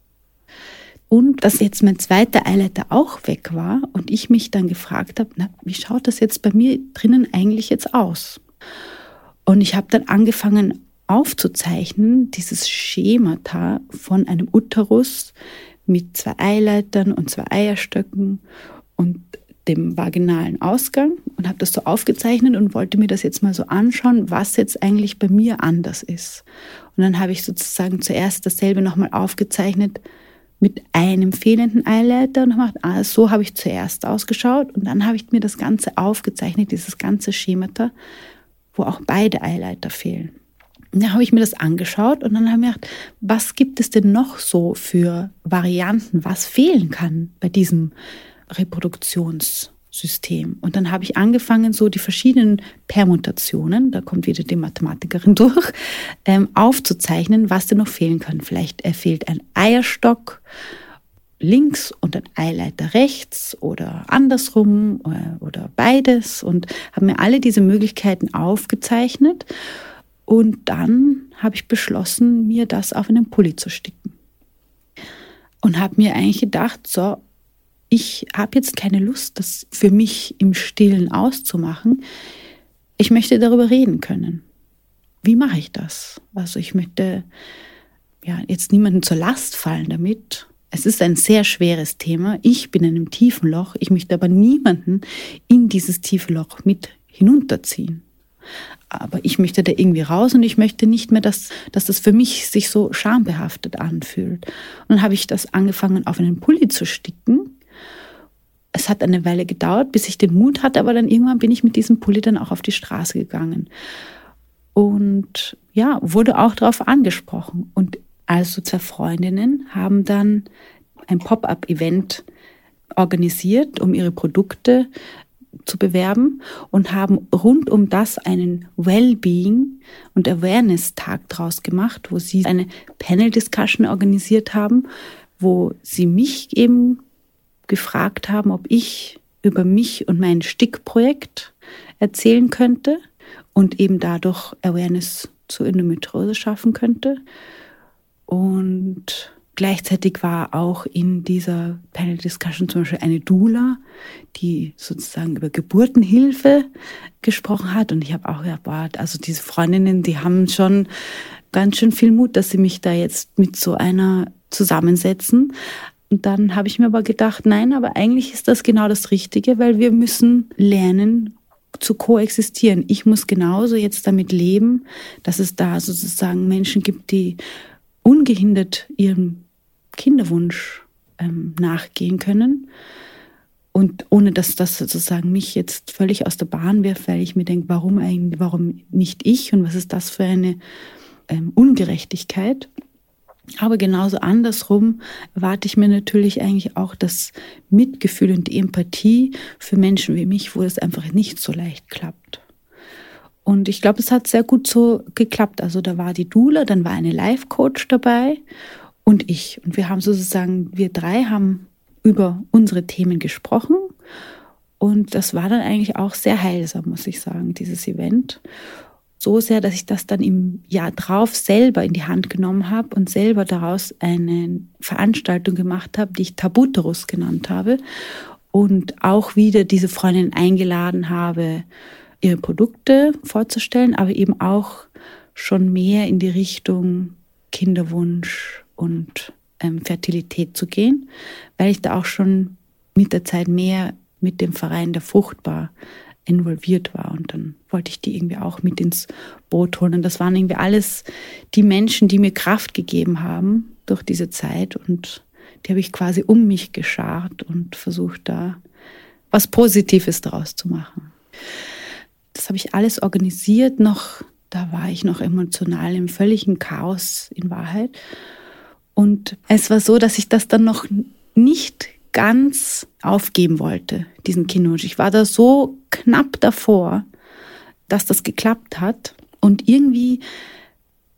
Und dass jetzt mein zweiter Eileiter auch weg war und ich mich dann gefragt habe, na, wie schaut das jetzt bei mir drinnen eigentlich jetzt aus? Und ich habe dann angefangen aufzuzeichnen, dieses Schemata von einem Uterus mit zwei Eileitern und zwei Eierstöcken und dem vaginalen Ausgang und habe das so aufgezeichnet und wollte mir das jetzt mal so anschauen, was jetzt eigentlich bei mir anders ist. Und dann habe ich sozusagen zuerst dasselbe nochmal aufgezeichnet mit einem fehlenden Eileiter und gemacht, ah, so habe ich zuerst ausgeschaut und dann habe ich mir das Ganze aufgezeichnet, dieses ganze Schemata, wo auch beide Eileiter fehlen. Und dann habe ich mir das angeschaut und dann habe ich gedacht, was gibt es denn noch so für Varianten, was fehlen kann bei diesem Reproduktionssystem. Und dann habe ich angefangen, so die verschiedenen Permutationen, da kommt wieder die Mathematikerin durch, ähm, aufzuzeichnen, was denn noch fehlen kann. Vielleicht fehlt ein Eierstock links und ein Eileiter rechts oder andersrum oder, äh, oder beides und habe mir alle diese Möglichkeiten aufgezeichnet. Und dann habe ich beschlossen, mir das auf einen Pulli zu sticken. Und habe mir eigentlich gedacht, so, ich habe jetzt keine Lust, das für mich im Stillen auszumachen. Ich möchte darüber reden können. Wie mache ich das? Also ich möchte ja jetzt niemanden zur Last fallen damit. Es ist ein sehr schweres Thema. Ich bin in einem tiefen Loch. Ich möchte aber niemanden in dieses tiefe Loch mit hinunterziehen. Aber ich möchte da irgendwie raus und ich möchte nicht mehr, dass, dass das für mich sich so schambehaftet anfühlt. Und dann habe ich das angefangen, auf einen Pulli zu sticken es hat eine Weile gedauert, bis ich den Mut hatte, aber dann irgendwann bin ich mit diesem Pulli dann auch auf die Straße gegangen. Und ja, wurde auch darauf angesprochen. Und also zwei Freundinnen haben dann ein Pop-up-Event organisiert, um ihre Produkte zu bewerben und haben rund um das einen Wellbeing und Awareness-Tag draus gemacht, wo sie eine Panel-Discussion organisiert haben, wo sie mich eben gefragt haben, ob ich über mich und mein Stickprojekt erzählen könnte und eben dadurch Awareness zur Endometriose schaffen könnte. Und Gleichzeitig war auch in dieser Panel Discussion zum Beispiel eine Doula, die sozusagen über Geburtenhilfe gesprochen hat. Und ich habe auch gedacht, also diese Freundinnen, die haben schon ganz schön viel Mut, dass sie mich da jetzt mit so einer zusammensetzen. Und dann habe ich mir aber gedacht, nein, aber eigentlich ist das genau das Richtige, weil wir müssen lernen, zu koexistieren. Ich muss genauso jetzt damit leben, dass es da sozusagen Menschen gibt, die ungehindert ihrem Kinderwunsch ähm, nachgehen können. Und ohne dass das sozusagen mich jetzt völlig aus der Bahn wirft, weil ich mir denke, warum eigentlich, warum nicht ich und was ist das für eine ähm, Ungerechtigkeit? Aber genauso andersrum erwarte ich mir natürlich eigentlich auch das Mitgefühl und die Empathie für Menschen wie mich, wo es einfach nicht so leicht klappt. Und ich glaube, es hat sehr gut so geklappt. Also da war die Dula, dann war eine Life-Coach dabei und ich. Und wir haben sozusagen, wir drei haben über unsere Themen gesprochen. Und das war dann eigentlich auch sehr heilsam, muss ich sagen, dieses Event. So sehr, dass ich das dann im Jahr drauf selber in die Hand genommen habe und selber daraus eine Veranstaltung gemacht habe, die ich Tabuterus genannt habe. Und auch wieder diese Freundin eingeladen habe, ihre Produkte vorzustellen, aber eben auch schon mehr in die Richtung Kinderwunsch, und ähm, Fertilität zu gehen, weil ich da auch schon mit der Zeit mehr mit dem Verein der Fruchtbar involviert war. Und dann wollte ich die irgendwie auch mit ins Boot holen. Und das waren irgendwie alles die Menschen, die mir Kraft gegeben haben durch diese Zeit. Und die habe ich quasi um mich geschart und versucht da was Positives daraus zu machen. Das habe ich alles organisiert noch, da war ich noch emotional im völligen Chaos in Wahrheit. Und es war so, dass ich das dann noch nicht ganz aufgeben wollte, diesen Kinderwunsch. Ich war da so knapp davor, dass das geklappt hat. Und irgendwie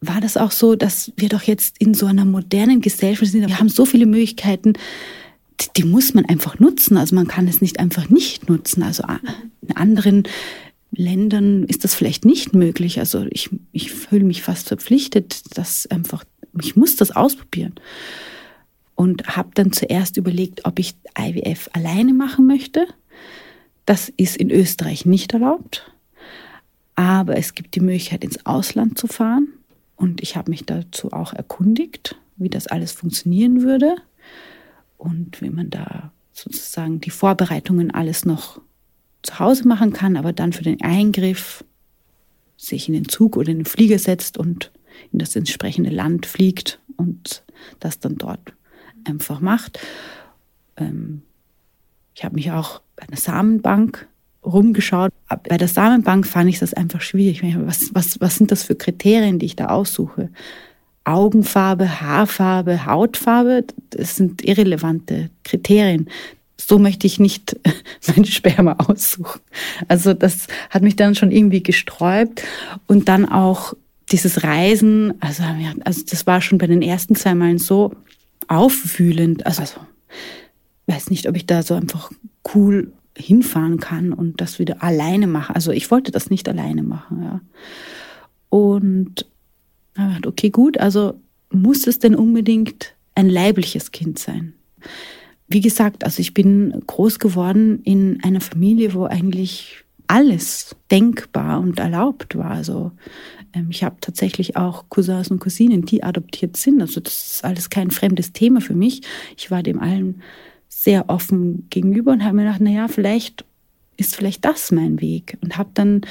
war das auch so, dass wir doch jetzt in so einer modernen Gesellschaft sind. Wir haben so viele Möglichkeiten, die, die muss man einfach nutzen. Also man kann es nicht einfach nicht nutzen. Also in anderen Ländern ist das vielleicht nicht möglich. Also ich, ich fühle mich fast verpflichtet, das einfach ich muss das ausprobieren. Und habe dann zuerst überlegt, ob ich IWF alleine machen möchte. Das ist in Österreich nicht erlaubt. Aber es gibt die Möglichkeit, ins Ausland zu fahren. Und ich habe mich dazu auch erkundigt, wie das alles funktionieren würde und wie man da sozusagen die Vorbereitungen alles noch zu Hause machen kann, aber dann für den Eingriff sich in den Zug oder in den Flieger setzt und in das entsprechende Land fliegt und das dann dort einfach macht. Ähm, ich habe mich auch bei einer Samenbank rumgeschaut. Bei der Samenbank fand ich das einfach schwierig. Was, was, was sind das für Kriterien, die ich da aussuche? Augenfarbe, Haarfarbe, Hautfarbe, das sind irrelevante Kriterien. So möchte ich nicht mein Sperma aussuchen. Also das hat mich dann schon irgendwie gesträubt und dann auch dieses Reisen, also, also das war schon bei den ersten zwei Malen so aufwühlend. Also, also weiß nicht, ob ich da so einfach cool hinfahren kann und das wieder alleine mache. Also ich wollte das nicht alleine machen, ja. Und okay, gut, also muss es denn unbedingt ein leibliches Kind sein? Wie gesagt, also ich bin groß geworden in einer Familie, wo eigentlich alles denkbar und erlaubt war. Also ich habe tatsächlich auch Cousins und Cousinen, die adoptiert sind. Also das ist alles kein fremdes Thema für mich. Ich war dem allen sehr offen gegenüber und habe mir gedacht, na ja, vielleicht ist vielleicht das mein Weg und habe dann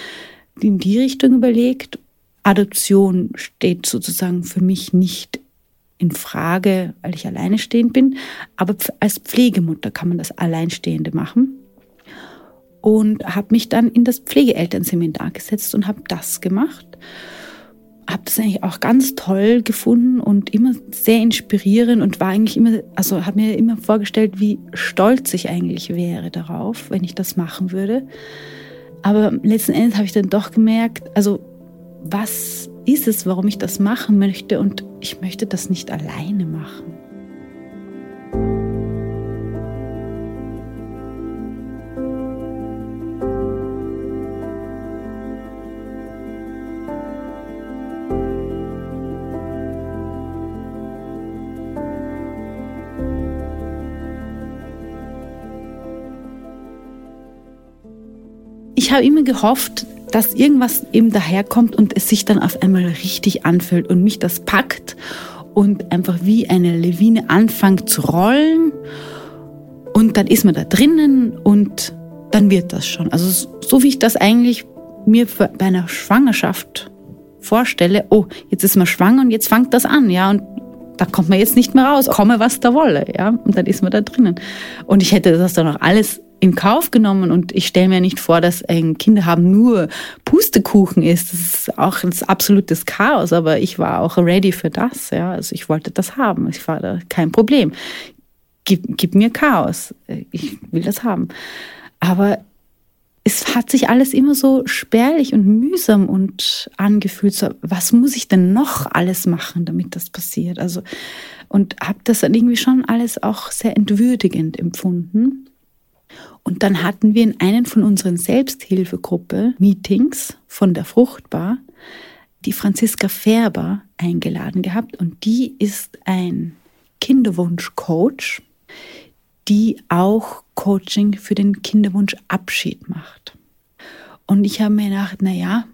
in die Richtung überlegt. Adoption steht sozusagen für mich nicht in Frage, weil ich alleine stehend bin, aber als Pflegemutter kann man das Alleinstehende machen und habe mich dann in das Pflegeelternseminar gesetzt und habe das gemacht. Habe das eigentlich auch ganz toll gefunden und immer sehr inspirierend und war eigentlich immer, also habe mir immer vorgestellt, wie stolz ich eigentlich wäre darauf, wenn ich das machen würde. Aber letzten Endes habe ich dann doch gemerkt, also was ist es, warum ich das machen möchte und ich möchte das nicht alleine machen. Habe immer gehofft, dass irgendwas eben daherkommt und es sich dann auf einmal richtig anfühlt und mich das packt und einfach wie eine Lawine anfängt zu rollen und dann ist man da drinnen und dann wird das schon. Also so wie ich das eigentlich mir bei einer Schwangerschaft vorstelle, oh, jetzt ist man schwanger und jetzt fängt das an, ja, und da kommt man jetzt nicht mehr raus, komme was da wolle, ja, und dann ist man da drinnen. Und ich hätte das dann auch alles in Kauf genommen und ich stelle mir nicht vor, dass ein Kinder haben nur Pustekuchen ist. Das ist auch ein absolutes Chaos, aber ich war auch ready für das, ja, also ich wollte das haben, ich war da kein Problem. Gib, gib mir Chaos, ich will das haben. Aber es hat sich alles immer so spärlich und mühsam und angefühlt. So, was muss ich denn noch alles machen, damit das passiert? Also und habe das dann irgendwie schon alles auch sehr entwürdigend empfunden. Und dann hatten wir in einen von unseren Selbsthilfegruppe Meetings von der Fruchtbar die Franziska Färber eingeladen gehabt und die ist ein Kinderwunsch-Coach, die auch Coaching für den Kinderwunsch Abschied macht. Und ich habe mir gedacht, na ja,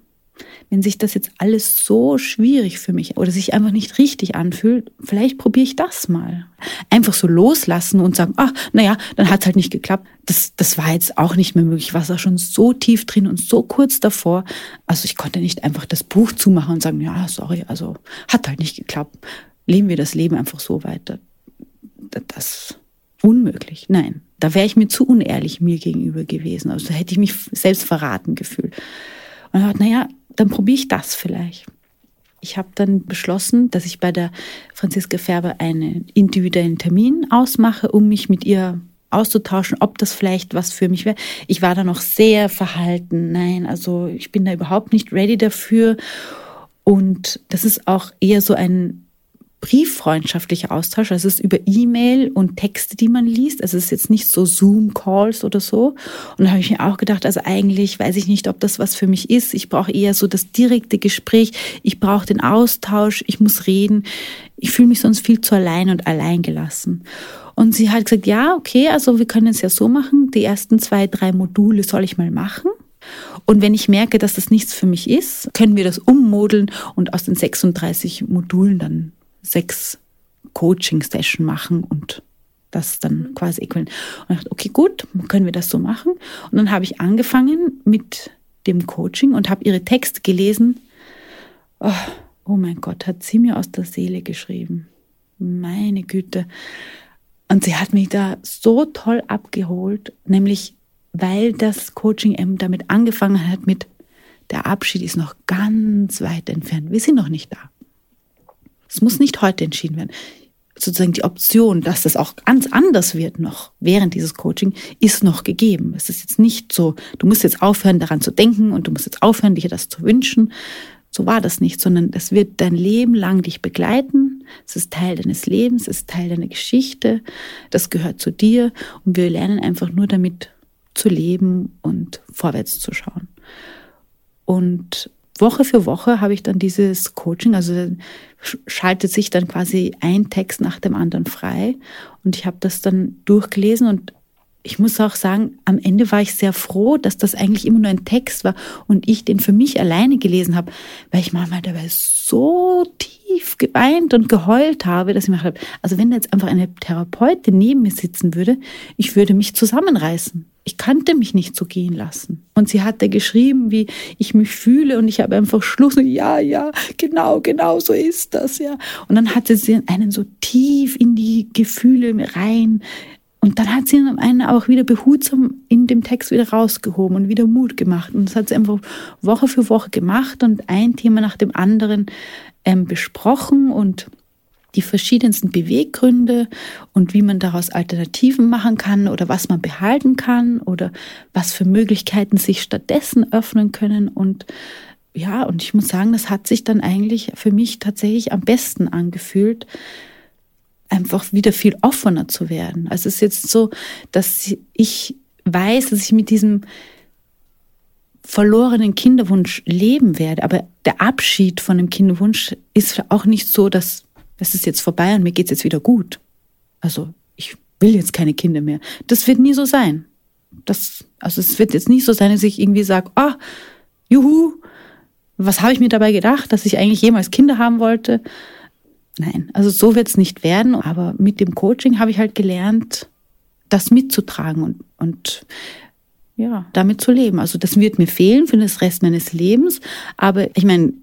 wenn sich das jetzt alles so schwierig für mich oder sich einfach nicht richtig anfühlt, vielleicht probiere ich das mal. Einfach so loslassen und sagen, ach, naja, dann hat es halt nicht geklappt. Das, das war jetzt auch nicht mehr möglich. Ich war da schon so tief drin und so kurz davor. Also ich konnte nicht einfach das Buch zumachen und sagen, ja, sorry, also hat halt nicht geklappt. Leben wir das Leben einfach so weiter. Das unmöglich. Nein, da wäre ich mir zu unehrlich mir gegenüber gewesen. Also da hätte ich mich selbst verraten gefühlt. Und ich dachte, naja, dann probiere ich das vielleicht. Ich habe dann beschlossen, dass ich bei der Franziska Färber einen individuellen Termin ausmache, um mich mit ihr auszutauschen, ob das vielleicht was für mich wäre. Ich war da noch sehr verhalten. Nein, also ich bin da überhaupt nicht ready dafür. Und das ist auch eher so ein brieffreundschaftlicher Austausch. Also es ist über E-Mail und Texte, die man liest. Also es ist jetzt nicht so Zoom-Calls oder so. Und da habe ich mir auch gedacht, also eigentlich weiß ich nicht, ob das was für mich ist. Ich brauche eher so das direkte Gespräch. Ich brauche den Austausch. Ich muss reden. Ich fühle mich sonst viel zu allein und allein gelassen. Und sie hat gesagt, ja, okay, also wir können es ja so machen. Die ersten zwei, drei Module soll ich mal machen. Und wenn ich merke, dass das nichts für mich ist, können wir das ummodeln und aus den 36 Modulen dann sechs Coaching-Session machen und das dann mhm. quasi äquivalent. Und ich dachte, okay, gut, können wir das so machen? Und dann habe ich angefangen mit dem Coaching und habe ihre Texte gelesen. Oh, oh mein Gott, hat sie mir aus der Seele geschrieben. Meine Güte. Und sie hat mich da so toll abgeholt, nämlich weil das Coaching eben damit angefangen hat mit, der Abschied ist noch ganz weit entfernt. Wir sind noch nicht da. Es muss nicht heute entschieden werden. Sozusagen die Option, dass das auch ganz anders wird noch während dieses Coaching, ist noch gegeben. Es ist jetzt nicht so, du musst jetzt aufhören, daran zu denken und du musst jetzt aufhören, dir das zu wünschen. So war das nicht, sondern es wird dein Leben lang dich begleiten. Es ist Teil deines Lebens, es ist Teil deiner Geschichte. Das gehört zu dir und wir lernen einfach nur damit zu leben und vorwärts zu schauen. Und Woche für Woche habe ich dann dieses Coaching, also schaltet sich dann quasi ein Text nach dem anderen frei. Und ich habe das dann durchgelesen und ich muss auch sagen, am Ende war ich sehr froh, dass das eigentlich immer nur ein Text war und ich den für mich alleine gelesen habe, weil ich manchmal dabei so tief geweint und geheult habe, dass ich mir gedacht habe, also wenn jetzt einfach eine Therapeutin neben mir sitzen würde, ich würde mich zusammenreißen. Ich kannte mich nicht so gehen lassen. Und sie hat da geschrieben, wie ich mich fühle und ich habe einfach Schluss. Ja, ja, genau, genau so ist das, ja. Und dann hatte sie einen so tief in die Gefühle rein und dann hat sie einen auch wieder behutsam in dem Text wieder rausgehoben und wieder Mut gemacht. Und das hat sie einfach Woche für Woche gemacht und ein Thema nach dem anderen ähm, besprochen und die verschiedensten Beweggründe und wie man daraus Alternativen machen kann oder was man behalten kann oder was für Möglichkeiten sich stattdessen öffnen können. Und ja, und ich muss sagen, das hat sich dann eigentlich für mich tatsächlich am besten angefühlt, einfach wieder viel offener zu werden. Also es ist jetzt so, dass ich weiß, dass ich mit diesem verlorenen Kinderwunsch leben werde. Aber der Abschied von dem Kinderwunsch ist auch nicht so, dass es ist jetzt vorbei und mir geht's jetzt wieder gut. Also ich will jetzt keine Kinder mehr. Das wird nie so sein. Das, also es wird jetzt nicht so sein, dass ich irgendwie sage, ah, juhu, was habe ich mir dabei gedacht, dass ich eigentlich jemals Kinder haben wollte? Nein, also so wird es nicht werden. Aber mit dem Coaching habe ich halt gelernt, das mitzutragen und, und ja, damit zu leben. Also das wird mir fehlen für den Rest meines Lebens. Aber ich meine,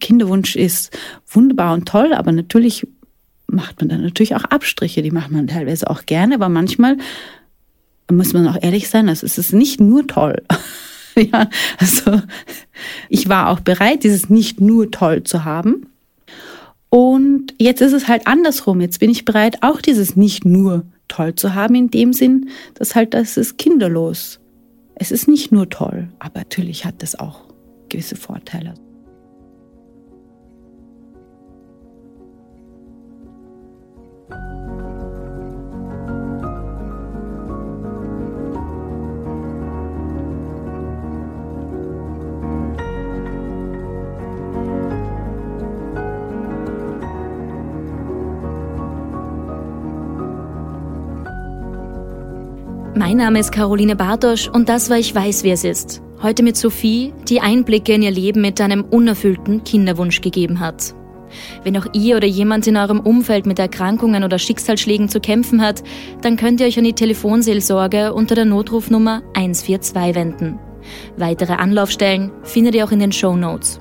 Kinderwunsch ist wunderbar und toll, aber natürlich macht man dann natürlich auch Abstriche. Die macht man teilweise auch gerne, aber manchmal muss man auch ehrlich sein, also es ist nicht nur toll. ja, also ich war auch bereit, dieses nicht nur toll zu haben. Und jetzt ist es halt andersrum. Jetzt bin ich bereit, auch dieses nicht nur toll zu haben, in dem Sinn, dass halt das ist kinderlos. Es ist nicht nur toll, aber natürlich hat das auch gewisse Vorteile. Mein Name ist Caroline Bartosch und das war Ich weiß, wie es ist. Heute mit Sophie, die Einblicke in ihr Leben mit einem unerfüllten Kinderwunsch gegeben hat. Wenn auch ihr oder jemand in eurem Umfeld mit Erkrankungen oder Schicksalsschlägen zu kämpfen hat, dann könnt ihr euch an die Telefonseelsorge unter der Notrufnummer 142 wenden. Weitere Anlaufstellen findet ihr auch in den Show Notes.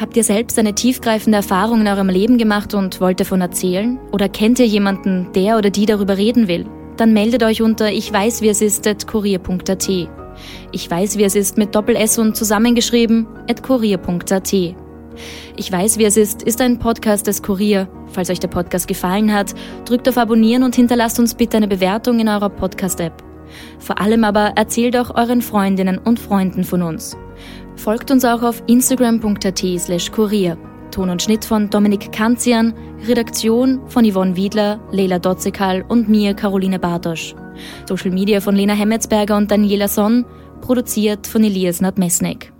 Habt ihr selbst eine tiefgreifende Erfahrung in eurem Leben gemacht und wollt davon erzählen? Oder kennt ihr jemanden, der oder die darüber reden will? Dann meldet euch unter ich weiß wie es ist at kurier.at. Ich weiß wie es ist mit Doppel S und zusammengeschrieben at kurier.at. Ich weiß wie es ist ist ein Podcast des Kurier. Falls euch der Podcast gefallen hat, drückt auf Abonnieren und hinterlasst uns bitte eine Bewertung in eurer Podcast-App. Vor allem aber erzählt auch euren Freundinnen und Freunden von uns. Folgt uns auch auf instagram.at slash kurier. Ton und Schnitt von Dominik Kanzian, Redaktion von Yvonne Wiedler, Leila Dotzekal und mir, Caroline Bartosch. Social Media von Lena Hemmetsberger und Daniela Sonn, produziert von Elias Nadmesnik.